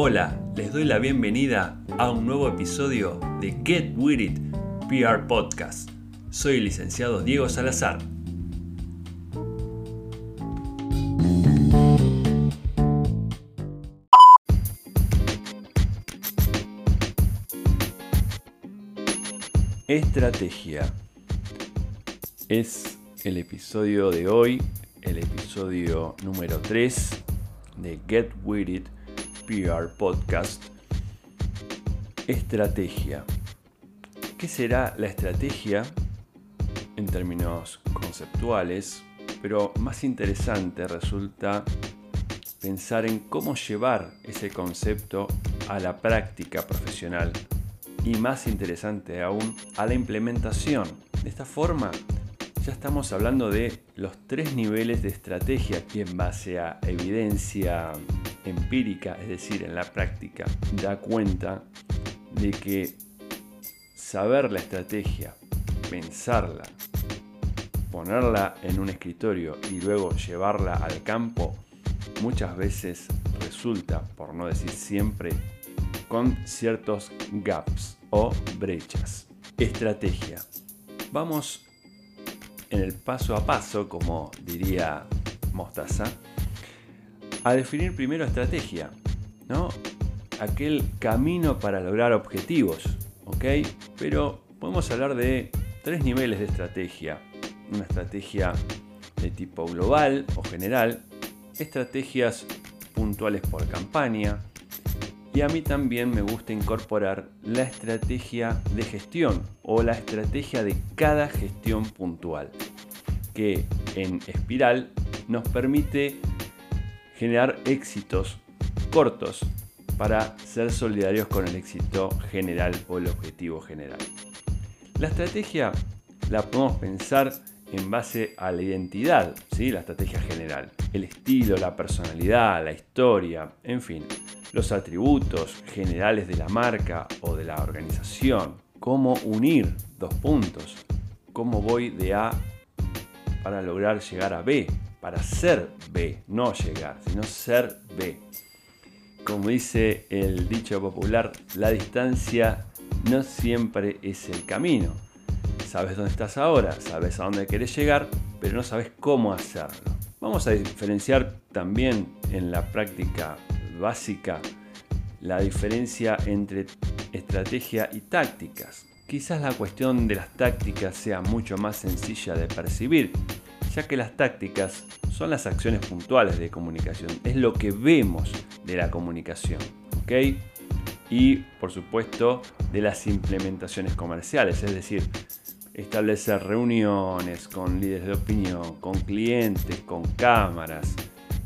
Hola, les doy la bienvenida a un nuevo episodio de Get With It PR Podcast. Soy el licenciado Diego Salazar. Estrategia. Es el episodio de hoy, el episodio número 3 de Get With It PR Podcast. Estrategia. ¿Qué será la estrategia en términos conceptuales? Pero más interesante resulta pensar en cómo llevar ese concepto a la práctica profesional y más interesante aún a la implementación. De esta forma ya estamos hablando de los tres niveles de estrategia que en base a evidencia empírica, es decir, en la práctica, da cuenta de que saber la estrategia, pensarla, ponerla en un escritorio y luego llevarla al campo, muchas veces resulta, por no decir siempre, con ciertos gaps o brechas. Estrategia. Vamos en el paso a paso, como diría Mostaza, a definir primero estrategia, ¿no? Aquel camino para lograr objetivos, ¿ok? Pero podemos hablar de tres niveles de estrategia. Una estrategia de tipo global o general, estrategias puntuales por campaña, y a mí también me gusta incorporar la estrategia de gestión o la estrategia de cada gestión puntual, que en espiral nos permite generar éxitos cortos para ser solidarios con el éxito general o el objetivo general. La estrategia la podemos pensar en base a la identidad, ¿sí? la estrategia general, el estilo, la personalidad, la historia, en fin, los atributos generales de la marca o de la organización, cómo unir dos puntos, cómo voy de A para lograr llegar a B, para ser B, no llegar, sino ser B. Como dice el dicho popular, la distancia no siempre es el camino. Sabes dónde estás ahora, sabes a dónde quieres llegar, pero no sabes cómo hacerlo. Vamos a diferenciar también en la práctica básica la diferencia entre estrategia y tácticas. Quizás la cuestión de las tácticas sea mucho más sencilla de percibir, ya que las tácticas son las acciones puntuales de comunicación, es lo que vemos de la comunicación, ¿ok? Y por supuesto de las implementaciones comerciales, es decir, establecer reuniones con líderes de opinión, con clientes, con cámaras,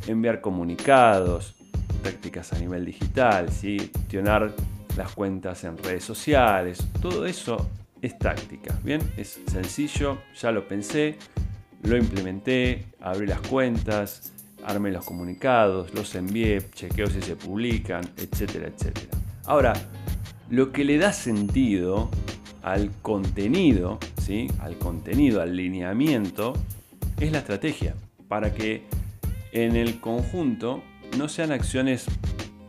enviar comunicados, tácticas a nivel digital, gestionar las cuentas en redes sociales, todo eso es táctica, ¿bien? Es sencillo, ya lo pensé, lo implementé, abrí las cuentas, armé los comunicados, los envié, chequeo si se publican, etcétera, etcétera. Ahora, lo que le da sentido al contenido, ¿sí? al contenido, al lineamiento, es la estrategia, para que en el conjunto no sean acciones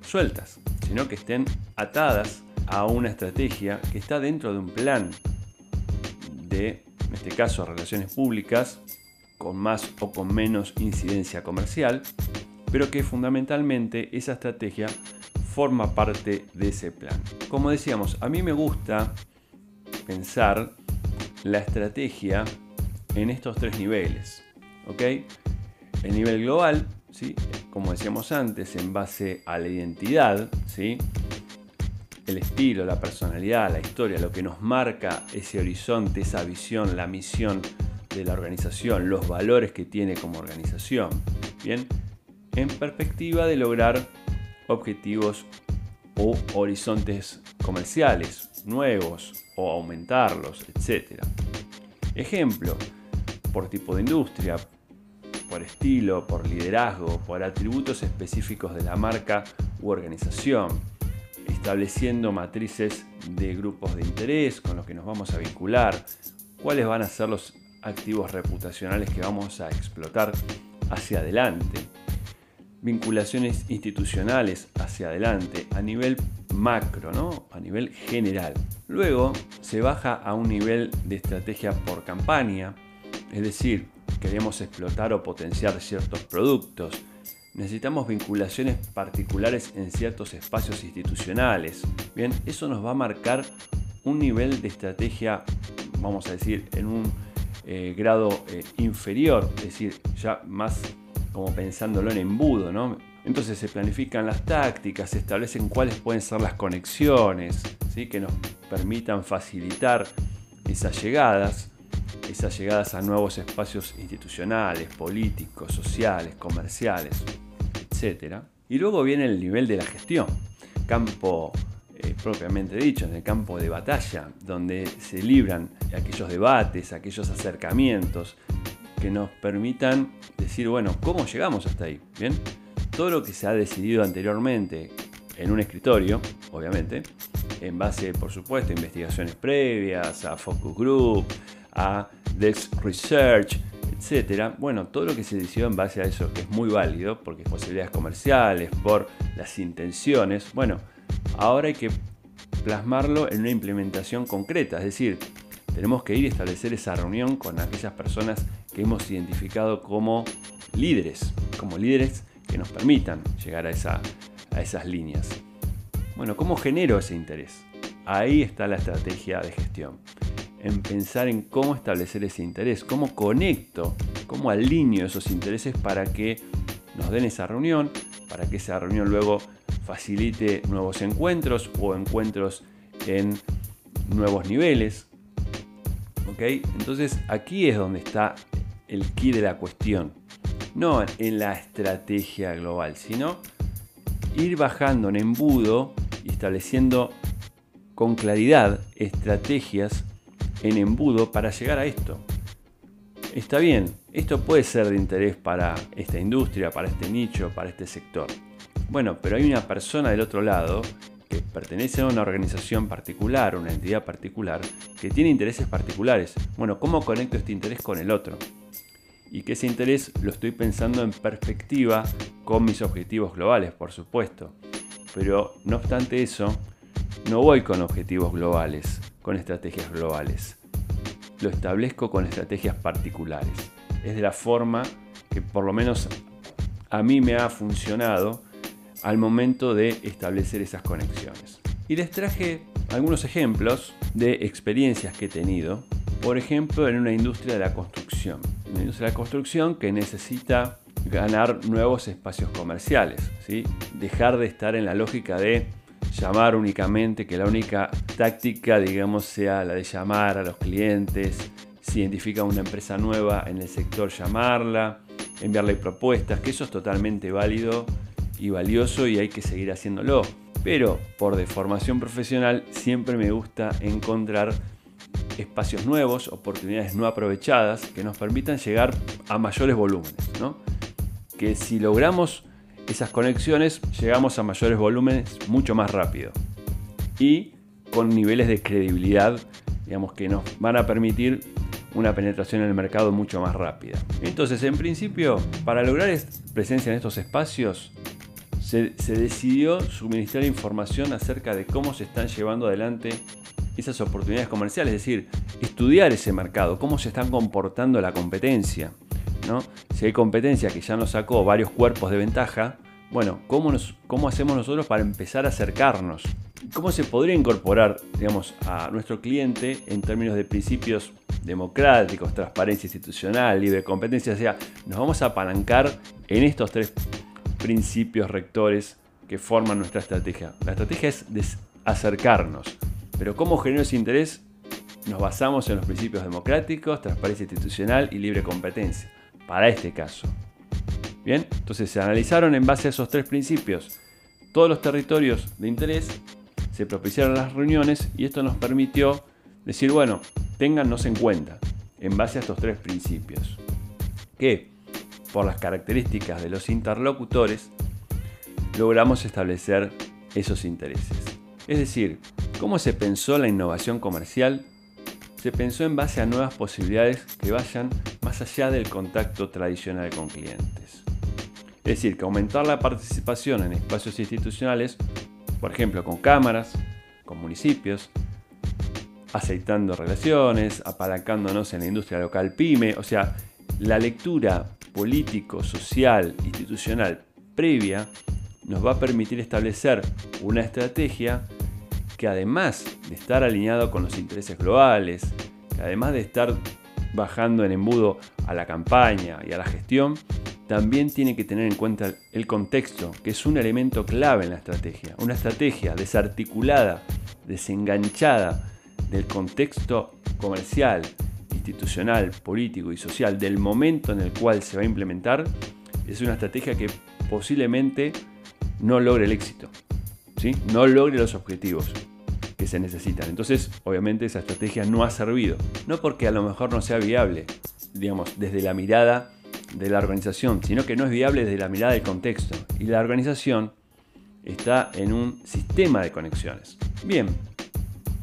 sueltas, sino que estén atadas a una estrategia que está dentro de un plan de, en este caso, relaciones públicas con más o con menos incidencia comercial, pero que fundamentalmente esa estrategia forma parte de ese plan. Como decíamos, a mí me gusta pensar la estrategia en estos tres niveles. ¿ok? El nivel global, ¿sí? como decíamos antes, en base a la identidad, ¿sí? el estilo, la personalidad, la historia, lo que nos marca ese horizonte, esa visión, la misión de la organización, los valores que tiene como organización. Bien, en perspectiva de lograr objetivos o horizontes comerciales nuevos o aumentarlos, etc. Ejemplo, por tipo de industria, por estilo, por liderazgo, por atributos específicos de la marca u organización, estableciendo matrices de grupos de interés con los que nos vamos a vincular, cuáles van a ser los activos reputacionales que vamos a explotar hacia adelante. vinculaciones institucionales hacia adelante a nivel macro, ¿no? a nivel general. Luego se baja a un nivel de estrategia por campaña, es decir, queremos explotar o potenciar ciertos productos. Necesitamos vinculaciones particulares en ciertos espacios institucionales. Bien, eso nos va a marcar un nivel de estrategia, vamos a decir, en un eh, grado eh, inferior, es decir, ya más como pensándolo en embudo, ¿no? Entonces se planifican las tácticas, se establecen cuáles pueden ser las conexiones, ¿sí? que nos permitan facilitar esas llegadas, esas llegadas a nuevos espacios institucionales, políticos, sociales, comerciales, etc. Y luego viene el nivel de la gestión, campo eh, propiamente dicho, en el campo de batalla, donde se libran aquellos debates, aquellos acercamientos que nos permitan decir, bueno, ¿cómo llegamos hasta ahí? Bien, todo lo que se ha decidido anteriormente en un escritorio, obviamente, en base, por supuesto, a investigaciones previas, a focus group, a desk research, etcétera. Bueno, todo lo que se decidió en base a eso, que es muy válido, porque posibilidades comerciales, por las intenciones, bueno, Ahora hay que plasmarlo en una implementación concreta, es decir, tenemos que ir a establecer esa reunión con aquellas personas que hemos identificado como líderes, como líderes que nos permitan llegar a, a esas líneas. Bueno, ¿cómo genero ese interés? Ahí está la estrategia de gestión. En pensar en cómo establecer ese interés, cómo conecto, cómo alineo esos intereses para que nos den esa reunión, para que esa reunión luego facilite nuevos encuentros o encuentros en nuevos niveles. ¿Ok? Entonces aquí es donde está el key de la cuestión. No en la estrategia global, sino ir bajando en embudo y estableciendo con claridad estrategias en embudo para llegar a esto. Está bien, esto puede ser de interés para esta industria, para este nicho, para este sector. Bueno, pero hay una persona del otro lado que pertenece a una organización particular, una entidad particular, que tiene intereses particulares. Bueno, ¿cómo conecto este interés con el otro? Y que ese interés lo estoy pensando en perspectiva con mis objetivos globales, por supuesto. Pero no obstante eso, no voy con objetivos globales, con estrategias globales. Lo establezco con estrategias particulares. Es de la forma que por lo menos a mí me ha funcionado al momento de establecer esas conexiones. Y les traje algunos ejemplos de experiencias que he tenido, por ejemplo en una industria de la construcción, una industria de la construcción que necesita ganar nuevos espacios comerciales, ¿sí? dejar de estar en la lógica de llamar únicamente, que la única táctica, digamos, sea la de llamar a los clientes, si identifica una empresa nueva en el sector, llamarla, enviarle propuestas, que eso es totalmente válido y valioso y hay que seguir haciéndolo. Pero por deformación profesional siempre me gusta encontrar espacios nuevos, oportunidades no aprovechadas que nos permitan llegar a mayores volúmenes. Que si logramos esas conexiones llegamos a mayores volúmenes mucho más rápido y con niveles de credibilidad digamos que nos van a permitir una penetración en el mercado mucho más rápida. Entonces, en principio, para lograr presencia en estos espacios, se, decidió suministrar información acerca de cómo se están llevando adelante esas oportunidades comerciales, es decir, estudiar ese mercado, cómo se están comportando la competencia. ¿no? Si hay competencia que ya nos sacó varios cuerpos de ventaja, bueno, ¿cómo, nos, ¿cómo hacemos nosotros para empezar a acercarnos? ¿Cómo se podría incorporar digamos, a nuestro cliente en términos de principios democráticos, transparencia institucional, libre competencia? O sea, nos vamos a apalancar en estos tres principios rectores que forman nuestra estrategia. La estrategia es acercarnos, pero ¿cómo genero ese interés? Nos basamos en los principios democráticos, transparencia institucional y libre competencia, para este caso. Bien, entonces se analizaron en base a esos tres principios todos los territorios de interés, se propiciaron las reuniones y esto nos permitió decir, bueno, téngannos en cuenta en base a estos tres principios. Que por las características de los interlocutores, logramos establecer esos intereses. Es decir, ¿cómo se pensó la innovación comercial? Se pensó en base a nuevas posibilidades que vayan más allá del contacto tradicional con clientes. Es decir, que aumentar la participación en espacios institucionales, por ejemplo, con cámaras, con municipios, aceitando relaciones, apalancándonos en la industria local pyme, o sea, la lectura político, social, institucional previa nos va a permitir establecer una estrategia que además de estar alineado con los intereses globales, que además de estar bajando en embudo a la campaña y a la gestión, también tiene que tener en cuenta el contexto, que es un elemento clave en la estrategia. Una estrategia desarticulada, desenganchada del contexto comercial, institucional, político y social del momento en el cual se va a implementar, es una estrategia que posiblemente no logre el éxito, ¿sí? no logre los objetivos que se necesitan. Entonces, obviamente esa estrategia no ha servido, no porque a lo mejor no sea viable, digamos, desde la mirada de la organización, sino que no es viable desde la mirada del contexto. Y la organización está en un sistema de conexiones. Bien,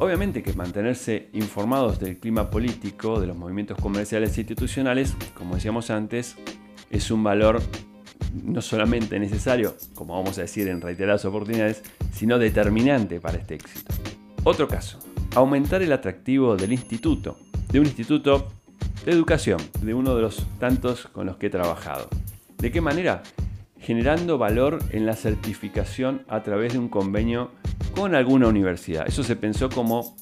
Obviamente que mantenerse informados del clima político, de los movimientos comerciales e institucionales, como decíamos antes, es un valor no solamente necesario, como vamos a decir en reiteradas oportunidades, sino determinante para este éxito. Otro caso, aumentar el atractivo del instituto, de un instituto de educación, de uno de los tantos con los que he trabajado. ¿De qué manera? Generando valor en la certificación a través de un convenio con alguna universidad. Eso se pensó como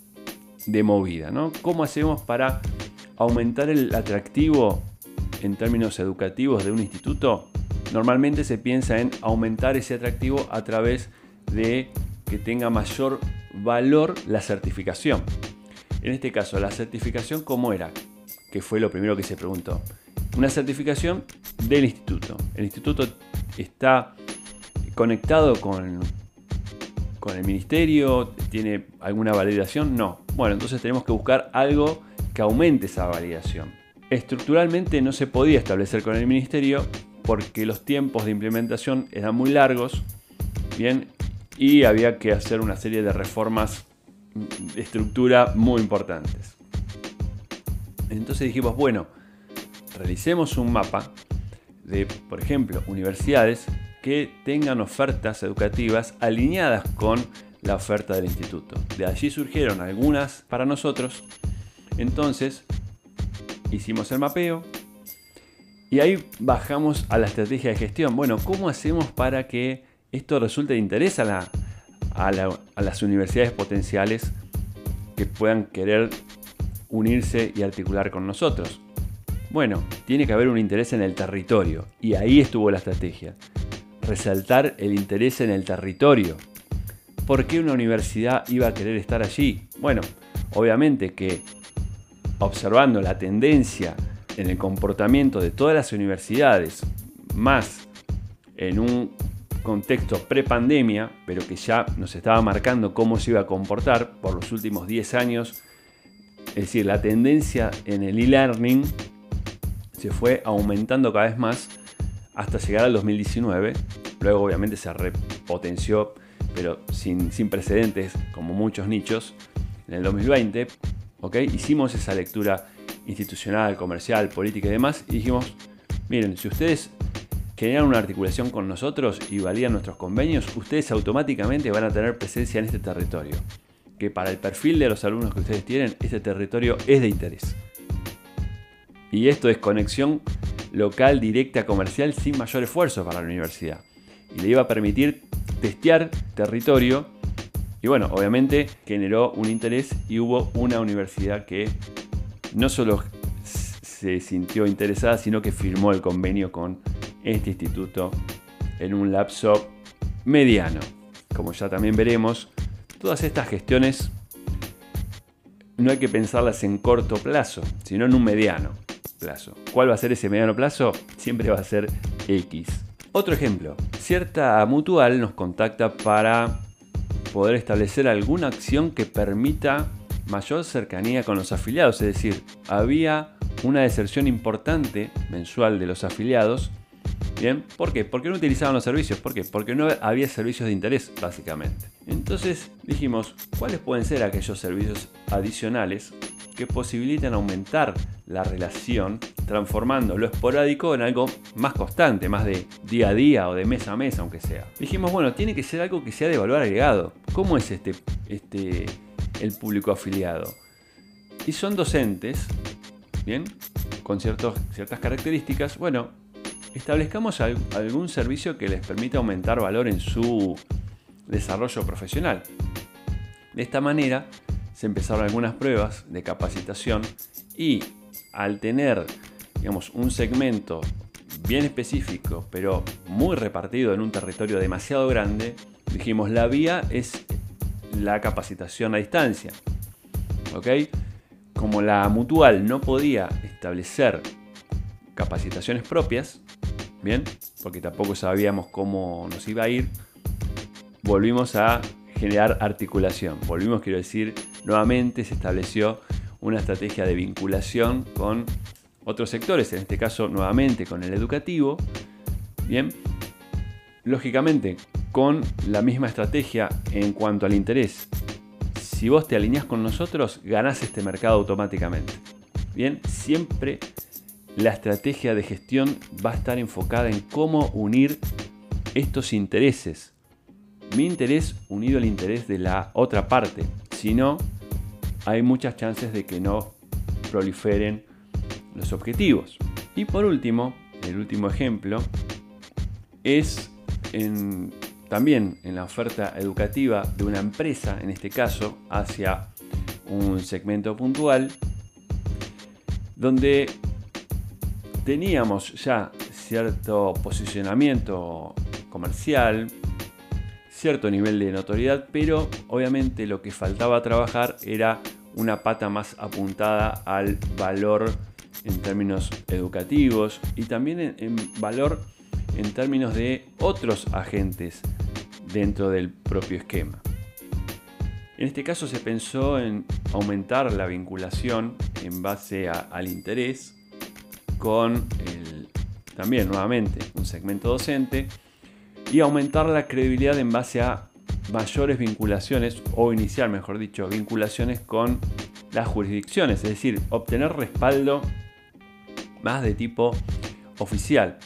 de movida, ¿no? ¿Cómo hacemos para aumentar el atractivo en términos educativos de un instituto? Normalmente se piensa en aumentar ese atractivo a través de que tenga mayor valor la certificación. En este caso, la certificación, ¿cómo era? Que fue lo primero que se preguntó. Una certificación del instituto. El instituto está conectado con con el ministerio? ¿Tiene alguna validación? No. Bueno, entonces tenemos que buscar algo que aumente esa validación. Estructuralmente no se podía establecer con el ministerio porque los tiempos de implementación eran muy largos, bien, y había que hacer una serie de reformas de estructura muy importantes. Entonces dijimos, bueno, realicemos un mapa de, por ejemplo, universidades que tengan ofertas educativas alineadas con la oferta del instituto. De allí surgieron algunas para nosotros. Entonces, hicimos el mapeo y ahí bajamos a la estrategia de gestión. Bueno, ¿cómo hacemos para que esto resulte de interés a, las universidades potenciales que puedan querer unirse y articular con nosotros? Bueno, tiene que haber un interés en el territorio y ahí estuvo la estrategia resaltar el interés en el territorio. ¿Por qué una universidad iba a querer estar allí? Bueno, obviamente que observando la tendencia en el comportamiento de todas las universidades, más en un contexto pre-pandemia, pero que ya nos estaba marcando cómo se iba a comportar por los últimos 10 años, es decir, la tendencia en el e-learning se fue aumentando cada vez más hasta llegar al 2019. Luego obviamente se repotenció, pero sin, precedentes, como muchos nichos, en el 2020. ¿okay? Hicimos esa lectura institucional, comercial, política y demás, y dijimos, miren, si ustedes generan una articulación con nosotros y valían nuestros convenios, ustedes automáticamente van a tener presencia en este territorio. Que para el perfil de los alumnos que ustedes tienen, este territorio es de interés. Y esto es conexión local, directa, comercial, sin mayor esfuerzo para la universidad. Y le iba a permitir testear territorio. Y bueno, obviamente generó un interés y hubo una universidad que no solo se sintió interesada, sino que firmó el convenio con este instituto en un lapso mediano. Como ya también veremos, todas estas gestiones no hay que pensarlas en corto plazo, sino en un mediano plazo. ¿Cuál va a ser ese mediano plazo? Siempre va a ser X. Otro ejemplo, cierta mutual nos contacta para poder establecer alguna acción que permita mayor cercanía con los afiliados, es decir, había una deserción importante mensual de los afiliados. ¿Bien? ¿Por qué? Porque no utilizaban los servicios. ¿Por qué? Porque no había servicios de interés, básicamente. Entonces dijimos, ¿cuáles pueden ser aquellos servicios adicionales que posibilitan aumentar la relación, transformando lo esporádico en algo más constante, más de día a día o de mes a mes, aunque sea. Dijimos, bueno, tiene que ser algo que sea de valor agregado. ¿Cómo es este, este el público afiliado? Y son docentes, ¿bien? Con ciertas características. Bueno, establezcamos algún servicio que les permita aumentar valor en su desarrollo profesional. De esta manera se empezaron algunas pruebas de capacitación y al tener digamos, un segmento bien específico, pero muy repartido en un territorio demasiado grande, dijimos la vía es la capacitación a distancia. ¿Ok? Como la mutual no podía establecer capacitaciones propias, bien, porque tampoco sabíamos cómo nos iba a ir, volvimos a generar articulación. Volvimos, quiero decir, nuevamente se estableció una estrategia de vinculación con otros sectores, en este caso nuevamente con el educativo. Bien, lógicamente con la misma estrategia en cuanto al interés. Si vos te alineás con nosotros, ganás este mercado automáticamente. Bien, siempre la estrategia de gestión va a estar enfocada en cómo unir estos intereses mi interés unido al interés de la otra parte. Si no, hay muchas chances de que no proliferen los objetivos. Y por último, el último ejemplo es también en la oferta educativa de una empresa, en este caso, hacia un segmento puntual, donde teníamos ya cierto posicionamiento comercial, cierto nivel de notoriedad, pero obviamente lo que faltaba trabajar era una pata más apuntada al valor en términos educativos y también en, valor en términos de otros agentes dentro del propio esquema. En este caso se pensó en aumentar la vinculación en base al interés con también nuevamente un segmento docente y aumentar la credibilidad en base a mayores vinculaciones, o iniciar, mejor dicho, vinculaciones con las jurisdicciones, es decir, obtener respaldo más de tipo oficial.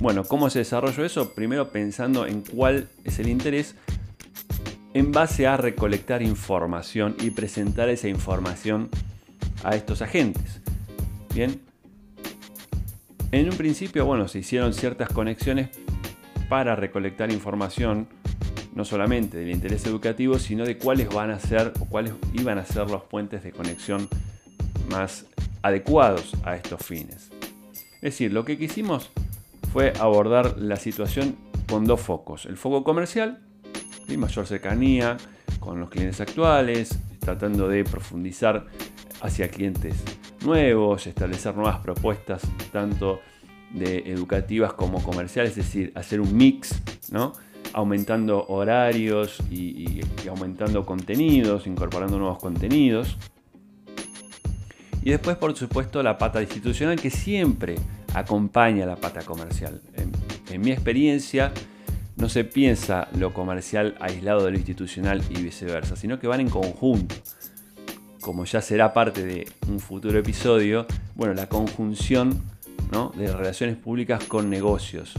Bueno, ¿cómo se desarrolló eso? Primero pensando en cuál es el interés en base a recolectar información y presentar esa información a estos agentes. Bien. En un principio, bueno, se hicieron ciertas conexiones para recolectar información no solamente del interés educativo, sino de cuáles van a ser o cuáles iban a ser los puentes de conexión más adecuados a estos fines. Es decir, lo que quisimos fue abordar la situación con dos focos. El foco comercial, y mayor cercanía con los clientes actuales, tratando de profundizar hacia clientes nuevos, establecer nuevas propuestas, tanto de educativas como comerciales, es decir, hacer un mix, ¿no? aumentando horarios y, aumentando contenidos, incorporando nuevos contenidos. Y después, por supuesto, la pata institucional que siempre acompaña a la pata comercial. En, en, mi experiencia, no se piensa lo comercial aislado de lo institucional y viceversa, sino que van en conjunto. Como ya será parte de un futuro episodio, bueno, la conjunción de relaciones públicas con negocios,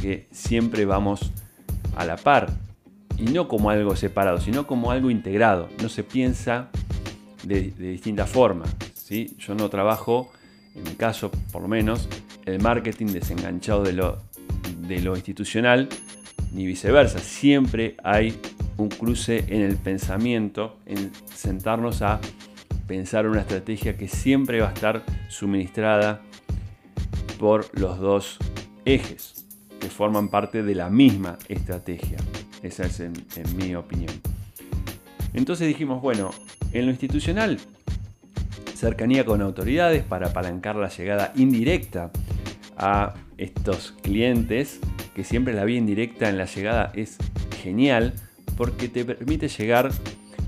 que siempre vamos a la par y no como algo separado, sino como algo integrado. No se piensa de, distinta forma. ¿sí? Yo no trabajo, en mi caso por lo menos, el marketing desenganchado de lo, de lo institucional, ni viceversa. Siempre hay un cruce en el pensamiento, en sentarnos a pensar una estrategia que siempre va a estar suministrada por los dos ejes que forman parte de la misma estrategia. Esa es en, mi opinión. Entonces dijimos, bueno, en lo institucional, cercanía con autoridades para apalancar la llegada indirecta a estos clientes, que siempre la vía indirecta en la llegada es genial porque te permite llegar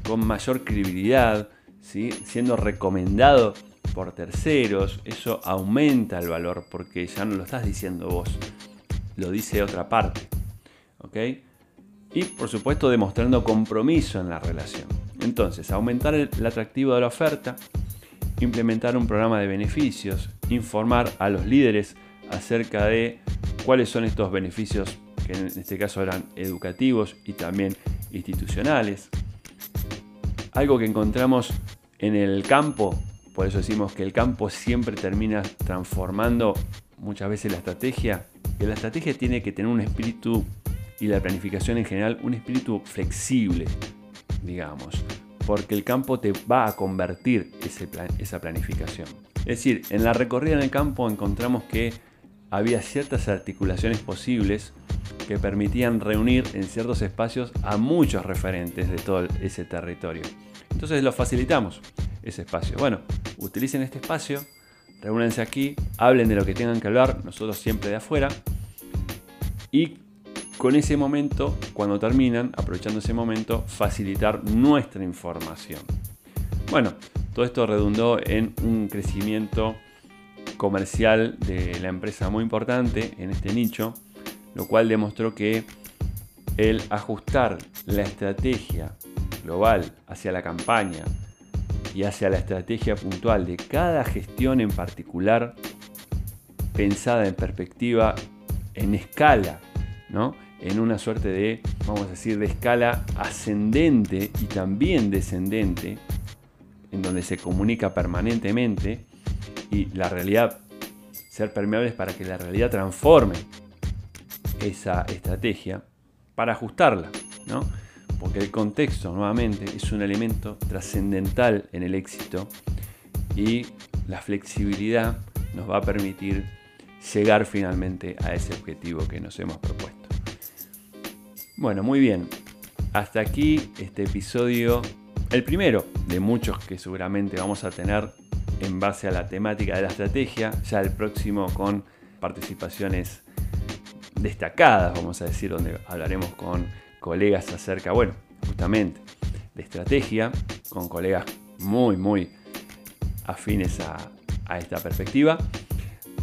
con mayor credibilidad, ¿sí? siendo recomendado por terceros, eso aumenta el valor porque ya no lo estás diciendo vos, lo dice otra parte. ¿Ok? Y por supuesto demostrando compromiso en la relación. Entonces, aumentar el, atractivo de la oferta, implementar un programa de beneficios, informar a los líderes acerca de cuáles son estos beneficios que en este caso eran educativos y también institucionales. Algo que encontramos en el campo, por eso decimos que el campo siempre termina transformando muchas veces la estrategia, que la estrategia tiene que tener un espíritu y la planificación en general un espíritu flexible, digamos, porque el campo te va a convertir esa planificación. Es decir, en la recorrida en el campo encontramos que había ciertas articulaciones posibles que permitían reunir en ciertos espacios a muchos referentes de todo ese territorio. Entonces lo facilitamos, ese espacio. Bueno, utilicen este espacio, reúnense aquí, hablen de lo que tengan que hablar, nosotros siempre de afuera, y con ese momento, cuando terminan, aprovechando ese momento, facilitar nuestra información. Bueno, todo esto redundó en un crecimiento comercial de la empresa muy importante en este nicho, lo cual demostró que el ajustar la estrategia global hacia la campaña y hacia la estrategia puntual de cada gestión en particular, pensada en perspectiva, en escala, ¿no? en una suerte de, vamos a decir, de escala ascendente y también descendente, en donde se comunica permanentemente, y la realidad, ser permeables para que la realidad transforme esa estrategia para ajustarla, ¿no? Porque el contexto, nuevamente, es un elemento trascendental en el éxito y la flexibilidad nos va a permitir llegar finalmente a ese objetivo que nos hemos propuesto. Bueno, muy bien. Hasta aquí este episodio, el primero de muchos que seguramente vamos a tener en base a la temática de la estrategia, ya el próximo con participaciones destacadas, vamos a decir, donde hablaremos con colegas acerca, bueno, justamente de estrategia, con colegas muy, muy afines a, a esta perspectiva.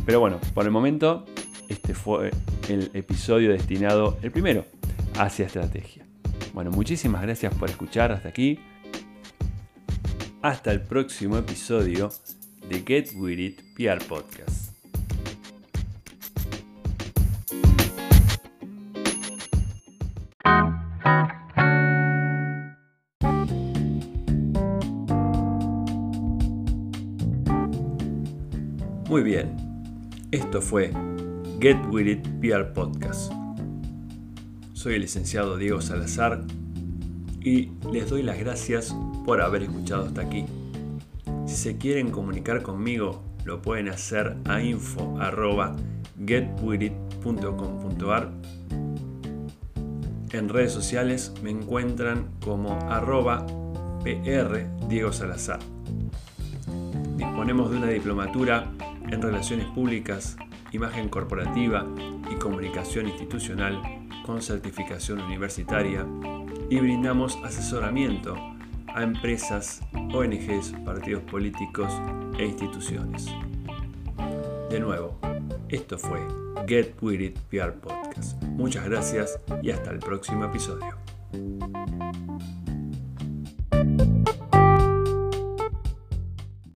Pero bueno, por el momento, este fue el episodio destinado, el primero, hacia estrategia. Bueno, muchísimas gracias por escuchar hasta aquí. Hasta el próximo episodio de Get With It PR Podcast. Esto fue Get With It PR Podcast. Soy el licenciado Diego Salazar y les doy las gracias por haber escuchado hasta aquí. Si se quieren comunicar conmigo, lo pueden hacer a info.getwithit.com.ar. En redes sociales me encuentran como arroba PR Diego Salazar. Disponemos de una diplomatura en Relaciones Públicas, Imagen Corporativa y Comunicación Institucional con certificación universitaria y brindamos asesoramiento a empresas, ONGs, partidos políticos e instituciones. De nuevo, esto fue Get With It Podcast. Muchas gracias y hasta el próximo episodio.